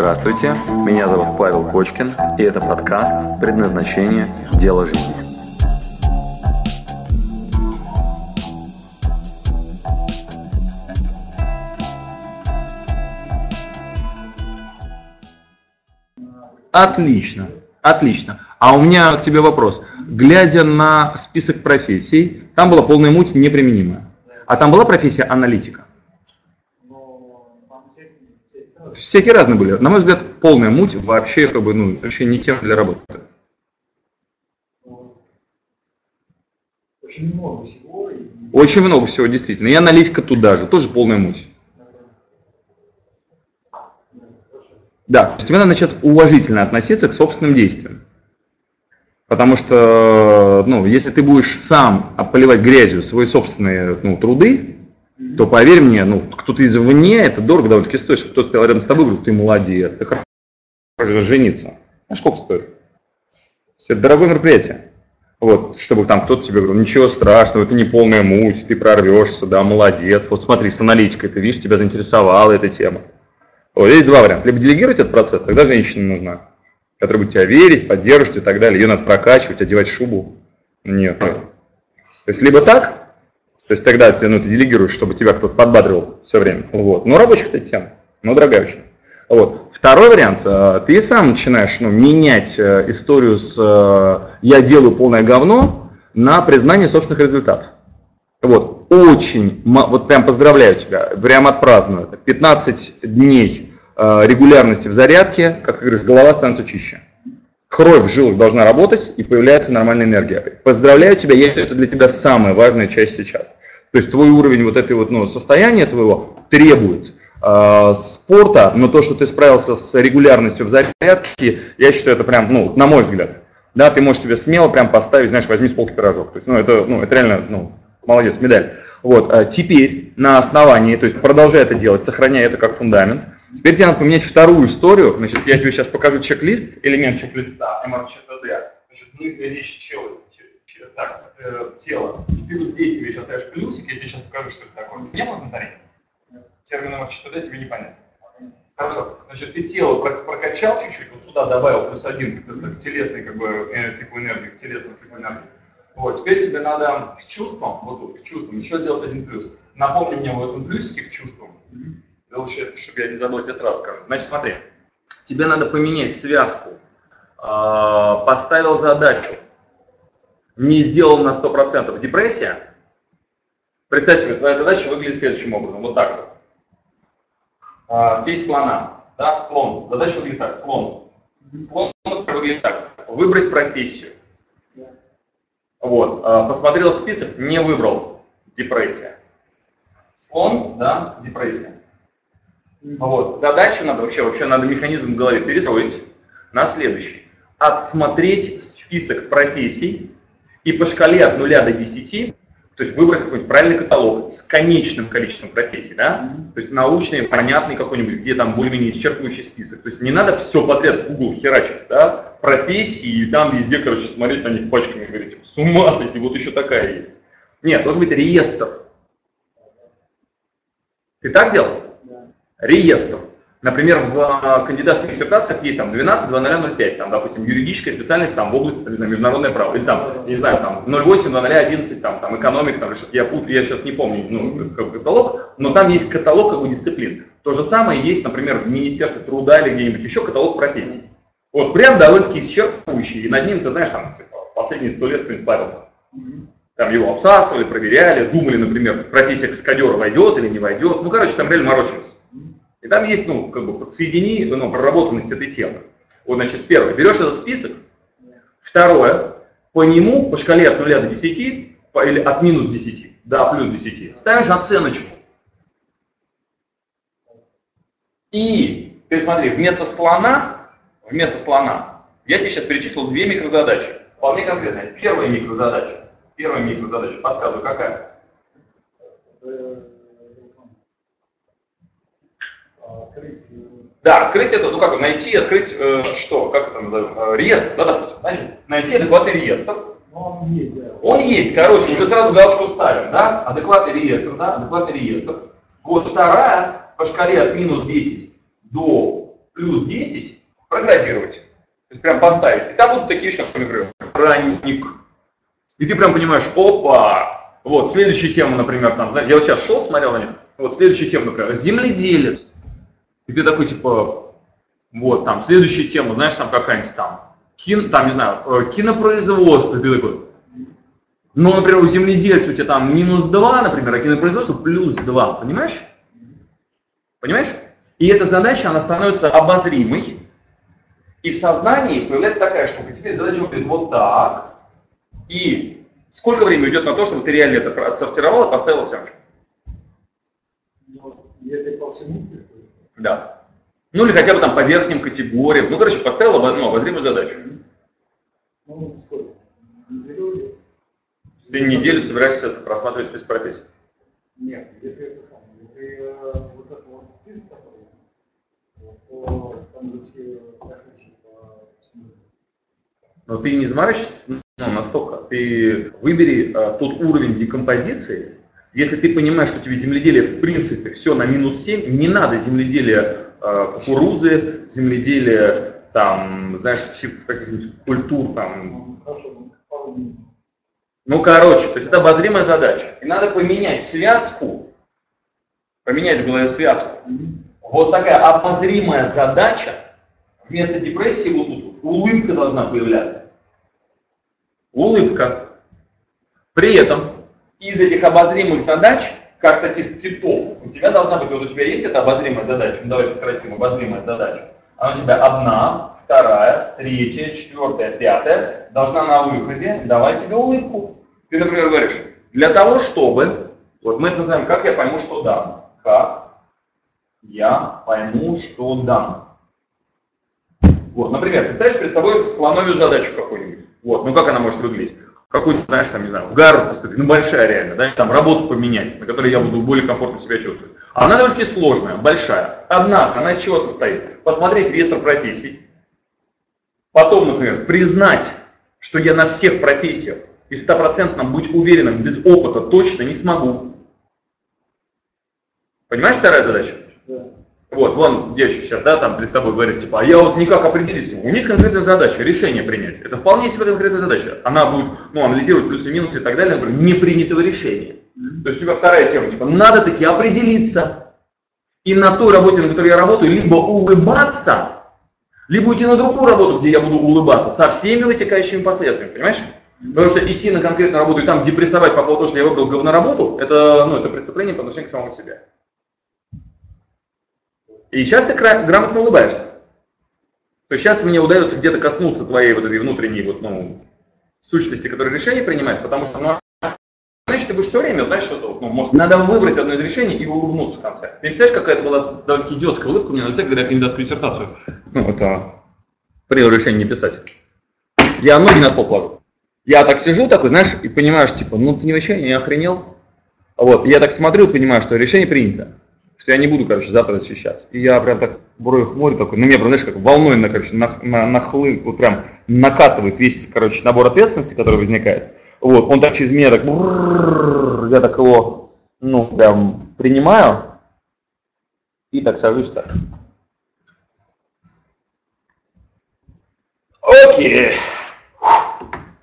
Здравствуйте, меня зовут Павел Кочкин, и это подкаст «Предназначение. Дело жизни». Отлично, отлично. А у меня к тебе вопрос. Глядя на список профессий, там была полная муть неприменимая. А там была профессия аналитика? Всякие разные были. На мой взгляд, полная муть вообще как бы, ну, вообще не тем для работы. Очень много всего. и- Очень много всего, действительно. И аналитика туда же, тоже полная муть. Да, то есть тебе надо начать уважительно относиться к собственным действиям. Потому что, ну, если ты будешь сам поливать грязью свои собственные ну, труды, то поверь мне, ну, кто-то извне, это дорого довольно-таки стоит, кто-то стоял рядом с тобой, говорит, ты молодец, ты хорошо жениться. А сколько стоит? Это дорогое мероприятие. Вот, чтобы там кто-то тебе говорил, ничего страшного, это не полная муть, ты прорвешься, да, молодец. Вот смотри, с аналитикой, ты видишь, тебя заинтересовала эта тема. Вот, есть два варианта. Либо делегировать этот процесс, тогда женщина нужна, которая будет тебя верить, поддерживать и так далее. Ее надо прокачивать, одевать шубу. Нет. То есть либо так, то есть тогда ты, ну, ты делегируешь, чтобы тебя кто-то подбадривал все время. Вот. Ну, рабочая, кстати, тема, но дорогая очень. Вот. Второй вариант, э, ты сам начинаешь ну, менять э, историю с э, «я делаю полное говно» на признание собственных результатов. Вот, очень, вот прям поздравляю тебя, прям отпраздную это. 15 дней регулярности в зарядке, как ты говоришь, голова становится чище. Кровь в жилах должна работать, и появляется нормальная энергия. Поздравляю тебя, считаю, это для тебя самая важная часть сейчас. То есть твой уровень вот этой вот, ну, состояния твоего требует э, спорта, но то, что ты справился с регулярностью в зарядке, я считаю, это прям, ну, на мой взгляд, да, ты можешь себе смело прям поставить, знаешь, возьми с полки пирожок. То есть, ну, это, ну, это реально, ну, молодец, медаль. Вот, а теперь на основании, то есть продолжай это делать, сохраняя это как фундамент. Теперь тебе надо поменять вторую историю. Значит, я тебе сейчас покажу чек-лист, элемент чек-листа, МРЧТД. Значит, мысли, речь, те- так, э, тело. Ты вот здесь себе сейчас ставишь плюсики, я тебе сейчас покажу, что это такое. Не было зонтарения? Термин МРЧТД тебе не понятен. Хорошо. Значит, ты тело про- прокачал чуть-чуть, вот сюда добавил плюс один к, к телесной как бы, э, типу энергии, к телесному типу энергии. Вот, теперь тебе надо к чувствам, вот тут, к чувствам, еще сделать один плюс. Напомни мне в этом плюсике к чувствам. Да Лучше, чтобы я не забыл, тебе сразу скажу. Значит, смотри, тебе надо поменять связку. А, Поставил задачу, не сделал на 100% депрессия. Представь себе, твоя задача выглядит следующим образом, вот так вот. А, Съесть слона, да, слон. Задача выглядит так, слон. Слон выглядит так, выбрать профессию. Вот, а, посмотрел список, не выбрал, депрессия. Слон, да, депрессия. Вот. Задачу надо вообще, вообще надо механизм в голове перестроить на следующий. Отсмотреть список профессий и по шкале от 0 до 10, то есть выбрать какой-нибудь правильный каталог с конечным количеством профессий, да? То есть научный, понятный какой-нибудь, где там более-менее исчерпывающий список. То есть не надо все подряд в Google херачить, да? Профессии и там везде, короче, смотреть на них пачками и говорить, с ума сойти, вот еще такая есть. Нет, должен быть реестр. Ты так делал? Реестр. Например, в а, кандидатских диссертациях есть там 12, 2005, там, допустим, юридическая специальность там, в области, там, не знаю, международное право, или там, я не знаю, там 08, 2011, там, там, экономика, там, что-то я путаю, я сейчас не помню, ну, как каталог, но там есть каталог как бы дисциплин. То же самое есть, например, в Министерстве труда или где-нибудь еще каталог профессий. Вот, прям довольно-таки исчерпывающий, и над ним, ты знаешь, там, типа, последние сто лет кто-нибудь парился. Там его обсасывали, проверяли, думали, например, профессия каскадера войдет или не войдет. Ну, короче, там реально морочились. И там есть, ну, как бы, подсоедини, ну, проработанность этой темы. Вот, значит, первое, берешь этот список. Второе, по нему, по шкале от 0 до 10, по- или от минус 10 до плюс 10, ставишь оценочку. И, ты смотри, вместо слона, вместо слона, я тебе сейчас перечислил две микрозадачи. Вполне конкретные. Первая микрозадача. Первая микрозадача. Подсказываю, какая? Открыть. Да, открыть это, ну как, найти, открыть э, что, как это назовем, Э, реестр, да, допустим, значит, найти адекватный реестр, Ну, он есть, да. он есть, короче, уже сразу галочку ставим, да, адекватный реестр, да, адекватный реестр. Вот вторая, по шкале от минус 10 до плюс 10 проградировать. То есть прям поставить. И там будут такие вещи, как, например, ранник. И ты прям понимаешь, опа, вот, следующая тема, например, там, я вот сейчас шел, смотрел на них, вот, следующая тема, например, земледелец. И ты такой, типа, вот, там, следующая тема, знаешь, там какая-нибудь там, кино, там, не знаю, э, кинопроизводство, ты такой, ну, например, у земледельца у тебя там минус 2, например, а кинопроизводство плюс 2, понимаешь? Понимаешь? И эта задача, она становится обозримой, и в сознании появляется такая штука. Теперь задача выглядит вот так, и сколько времени уйдет на то, чтобы ты реально это отсортировал и поставил в семечку? Ну, если по всему, Да. Ну или хотя бы там по верхним категориям. Ну, короче, поставил ну, обозримую задачу. ну, сколько? Неделю? Ты неделю собираешься это просматривать список профессий. Нет, если это самое, если э, вот это вот список такой, то там же все профессии по всему. Но ты не заморачивайся ну, настолько. Ты выбери а, тот уровень декомпозиции. Если ты понимаешь, что тебе земледелие в принципе все на минус 7, не надо земледелие а, кукурузы, земледелие там, знаешь, каких-нибудь культур там. Ну, короче, то есть это обозримая задача. И надо поменять связку, поменять в голове связку. Вот такая обозримая задача, вместо депрессии вот улыбка должна появляться. Улыбка. При этом из этих обозримых задач, как таких китов, у тебя должна быть, вот у тебя есть эта обозримая задача, ну давай сократим, обозримая задача. Она у тебя одна, вторая, третья, четвертая, пятая, должна на выходе давать тебе улыбку. Ты, например, говоришь, для того, чтобы, вот мы это называем, как я пойму, что дам. Как я пойму, что дам. Вот, например, ты ставишь перед собой слоновью задачу какую-нибудь. Вот, ну как она может выглядеть? Какую-нибудь, знаешь, там, не знаю, в Гарвард поступить, ну большая реально, да, там работу поменять, на которой я буду более комфортно себя чувствовать. Она довольно-таки сложная, большая. Однако, она из чего состоит? Посмотреть реестр профессий, потом, например, признать, что я на всех профессиях и стопроцентно быть уверенным без опыта точно не смогу. Понимаешь вторая задача? Да. Вот, вон девочка сейчас, да, там перед тобой говорит, типа, а я вот никак определиться. У есть конкретная задача, решение принять. Это вполне себе конкретная задача. Она будет, ну, анализировать плюсы и минусы и так далее, например, непринятого решения. То есть у тебя вторая тема, типа, надо таки определиться. И на той работе, на которой я работаю, либо улыбаться, либо уйти на другую работу, где я буду улыбаться, со всеми вытекающими последствиями, понимаешь? Потому что идти на конкретную работу и там депрессовать по поводу того, что я выбрал говноработу, это, ну, это преступление по отношению к самому себе. И сейчас ты грамотно улыбаешься. То есть сейчас мне удается где-то коснуться твоей вот этой внутренней вот, ну, сущности, которая решение принимает, потому что, ну, значит, ты будешь все время, знаешь, что ну, может, надо выбрать одно из решений и улыбнуться в конце. Ты представляешь, какая это была довольно идиотская улыбка у меня на лице, когда я кандидатскую диссертацию, ну, это принял решение не писать. Я ноги на стол положу. Я так сижу такой, знаешь, и понимаешь, типа, ну ты вообще не охренел? Вот, я так смотрю, понимаю, что решение принято что я не буду, короче, завтра защищаться. И я прям так брови хмурю такой, ну, мне прям, знаешь, как волной, на, короче, на, на, нахлын, вот прям накатывает весь, короче, набор ответственности, который возникает. Вот, он так через меня так, я так его, ну, прям принимаю и так сажусь так. Окей.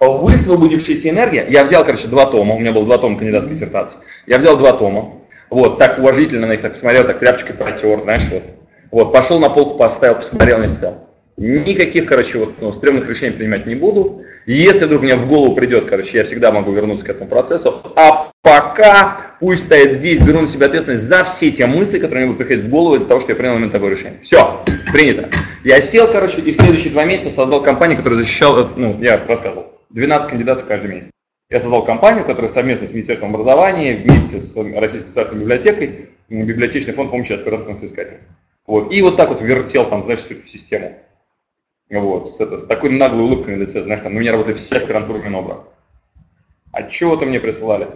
Высвободившаяся энергия, я взял, короче, два тома, у меня было два тома кандидатской диссертации, я взял два тома, вот, так уважительно на них так посмотрел, так тряпочкой протер, знаешь, вот. Вот, пошел на полку, поставил, посмотрел, не стал. Никаких, короче, вот, ну, стрёмных решений принимать не буду. Если вдруг мне в голову придет, короче, я всегда могу вернуться к этому процессу. А пока пусть стоит здесь, беру на себя ответственность за все те мысли, которые мне будут приходить в голову из-за того, что я принял именно такое решение. Все, принято. Я сел, короче, и в следующие два месяца создал компанию, которая защищала, ну, я рассказывал, 12 кандидатов каждый месяц. Я создал компанию, которая совместно с Министерством образования, вместе с Российской государственной библиотекой, библиотечный фонд помощи аспирантам соискателям. Вот. И вот так вот вертел там, знаешь, всю эту систему. Вот, с, это, с такой наглой улыбкой на лице, знаешь, там, у меня работали все аспирантуры Минобра. А мне присылали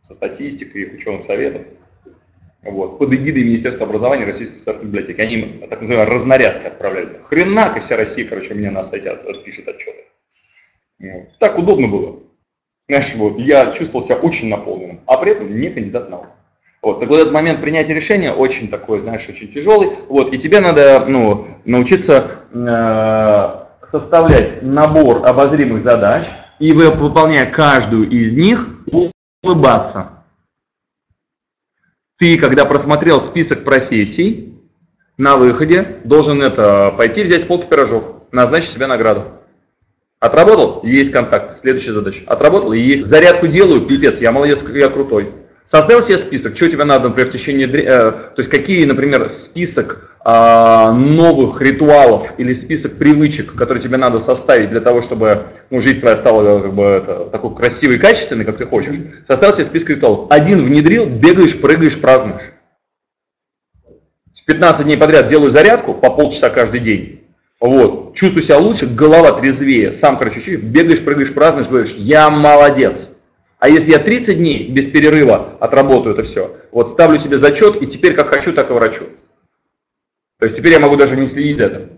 со статистикой ученых советов. Вот, под эгидой Министерства образования Российской государственной библиотеки. Они так называемые разнарядки отправляли. Хренак, и вся Россия, короче, у меня на сайте отпишет отчеты. Так удобно было. Знаешь, вот, я чувствовал себя очень наполненным, а при этом не кандидат наук. Вот, так вот этот момент принятия решения очень такой, знаешь, очень тяжелый. Вот, и тебе надо ну, научиться э, составлять набор обозримых задач и выполняя каждую из них, улыбаться. Ты, когда просмотрел список профессий, на выходе должен это пойти взять с полки пирожок, назначить себе награду. Отработал? Есть контакт. Следующая задача. Отработал? Есть. Зарядку делаю? Пипец, я молодец, я крутой. Составил себе список, что тебе надо, например, в течение, э, то есть какие, например, список э, новых ритуалов или список привычек, которые тебе надо составить для того, чтобы ну, жизнь твоя стала как бы это, такой красивой и качественной, как ты хочешь. Составил себе список ритуалов. Один внедрил, бегаешь, прыгаешь, празднуешь. С 15 дней подряд делаю зарядку по полчаса каждый день. Вот, чувствую себя лучше, голова трезвее, сам, короче, бегаешь, прыгаешь, празднуешь, говоришь, я молодец. А если я 30 дней без перерыва отработаю это все, вот ставлю себе зачет, и теперь как хочу, так и врачу. То есть теперь я могу даже не следить за этим.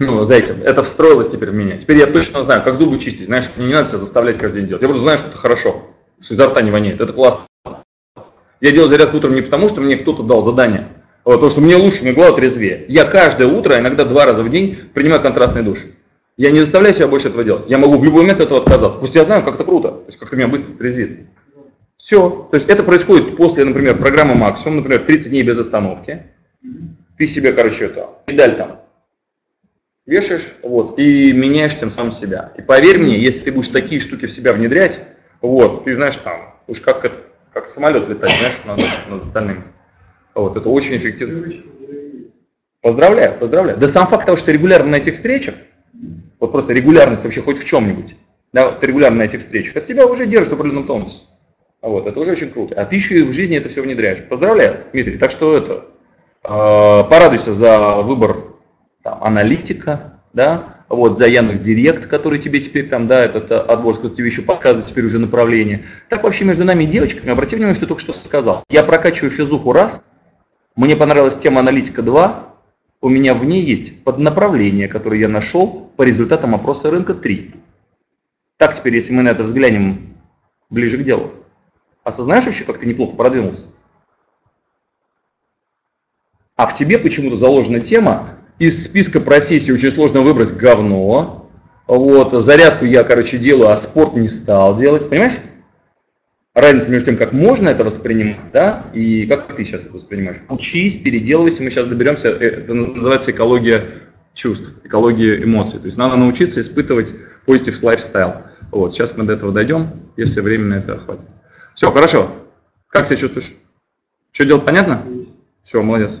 Ну, за этим. Это встроилось теперь в меня. Теперь я точно знаю, как зубы чистить. Знаешь, мне не надо себя заставлять каждый день делать. Я просто знаю, что это хорошо, что изо рта не воняет. Это классно. Я делаю зарядку утром не потому, что мне кто-то дал задание, а потому что мне лучше, мне голова трезвее. Я каждое утро, иногда два раза в день, принимаю контрастный душ. Я не заставляю себя больше этого делать. Я могу в любой момент от этого отказаться. Пусть я знаю, как это круто. То есть как-то меня быстро трезвит. Все. То есть это происходит после, например, программы максимум, например, 30 дней без остановки. Ты себе, короче, это, медаль там вешаешь, вот, и меняешь тем самым себя. И поверь мне, если ты будешь такие штуки в себя внедрять, вот, ты знаешь, там, уж как как самолет летать, знаешь, над, над остальными. Вот, это очень эффективно. Поздравляю, поздравляю. Да сам факт того, что регулярно на этих встречах, вот просто регулярность вообще хоть в чем-нибудь, да, ты регулярно на этих встречах, это тебя уже держит в определенном тонусе. Вот, это уже очень круто. А ты еще и в жизни это все внедряешь. Поздравляю, Дмитрий. Так что это, э, порадуйся за выбор там, аналитика, да, вот, за Яндекс Директ, который тебе теперь там, да, этот э, отбор, который тебе еще показывает теперь уже направление. Так вообще между нами и девочками, обрати внимание, что я только что сказал. Я прокачиваю физуху раз, мне понравилась тема аналитика 2, у меня в ней есть поднаправление, которое я нашел по результатам опроса рынка 3. Так теперь, если мы на это взглянем ближе к делу, осознаешь вообще, как ты неплохо продвинулся? А в тебе почему-то заложена тема, из списка профессий очень сложно выбрать говно, вот, зарядку я, короче, делаю, а спорт не стал делать, понимаешь? Разница между тем, как можно это воспринимать, да, и как ты сейчас это воспринимаешь. Учись, переделывайся, мы сейчас доберемся, э, это называется экология чувств, экология эмоций. То есть надо научиться испытывать positive lifestyle. Вот, сейчас мы до этого дойдем, если времени на это хватит. Все, хорошо. Как себя чувствуешь? Что делать, понятно? Все, молодец.